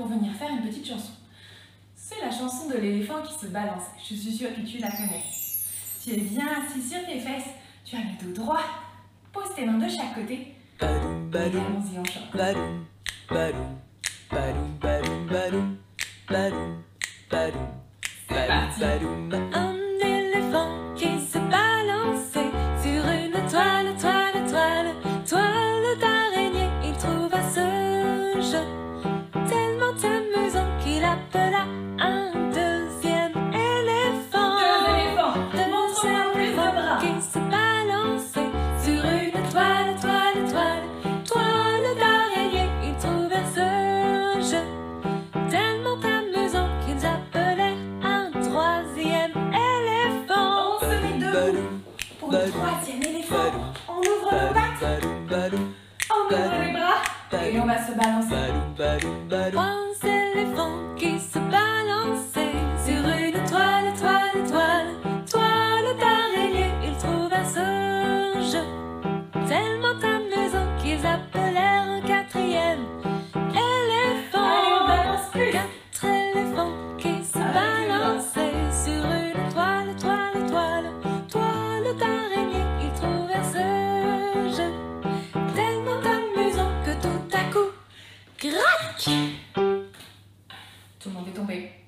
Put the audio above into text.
pour venir faire une petite chanson. C'est la chanson de l'éléphant qui se balance. Je suis sûre que tu la connais. Tu es bien assis sur tes fesses, tu as le dos droit. Pose tes mains de chaque côté. Et allons-y, on chante. Badoum, badoum, badoum, badoum, badoum, badoum, badoum, C'est parti. badoum. Un éléphant pour le troisième éléphant. On ouvre nos pattes, on ouvre les bras et on va se balancer. Tu não me tombei.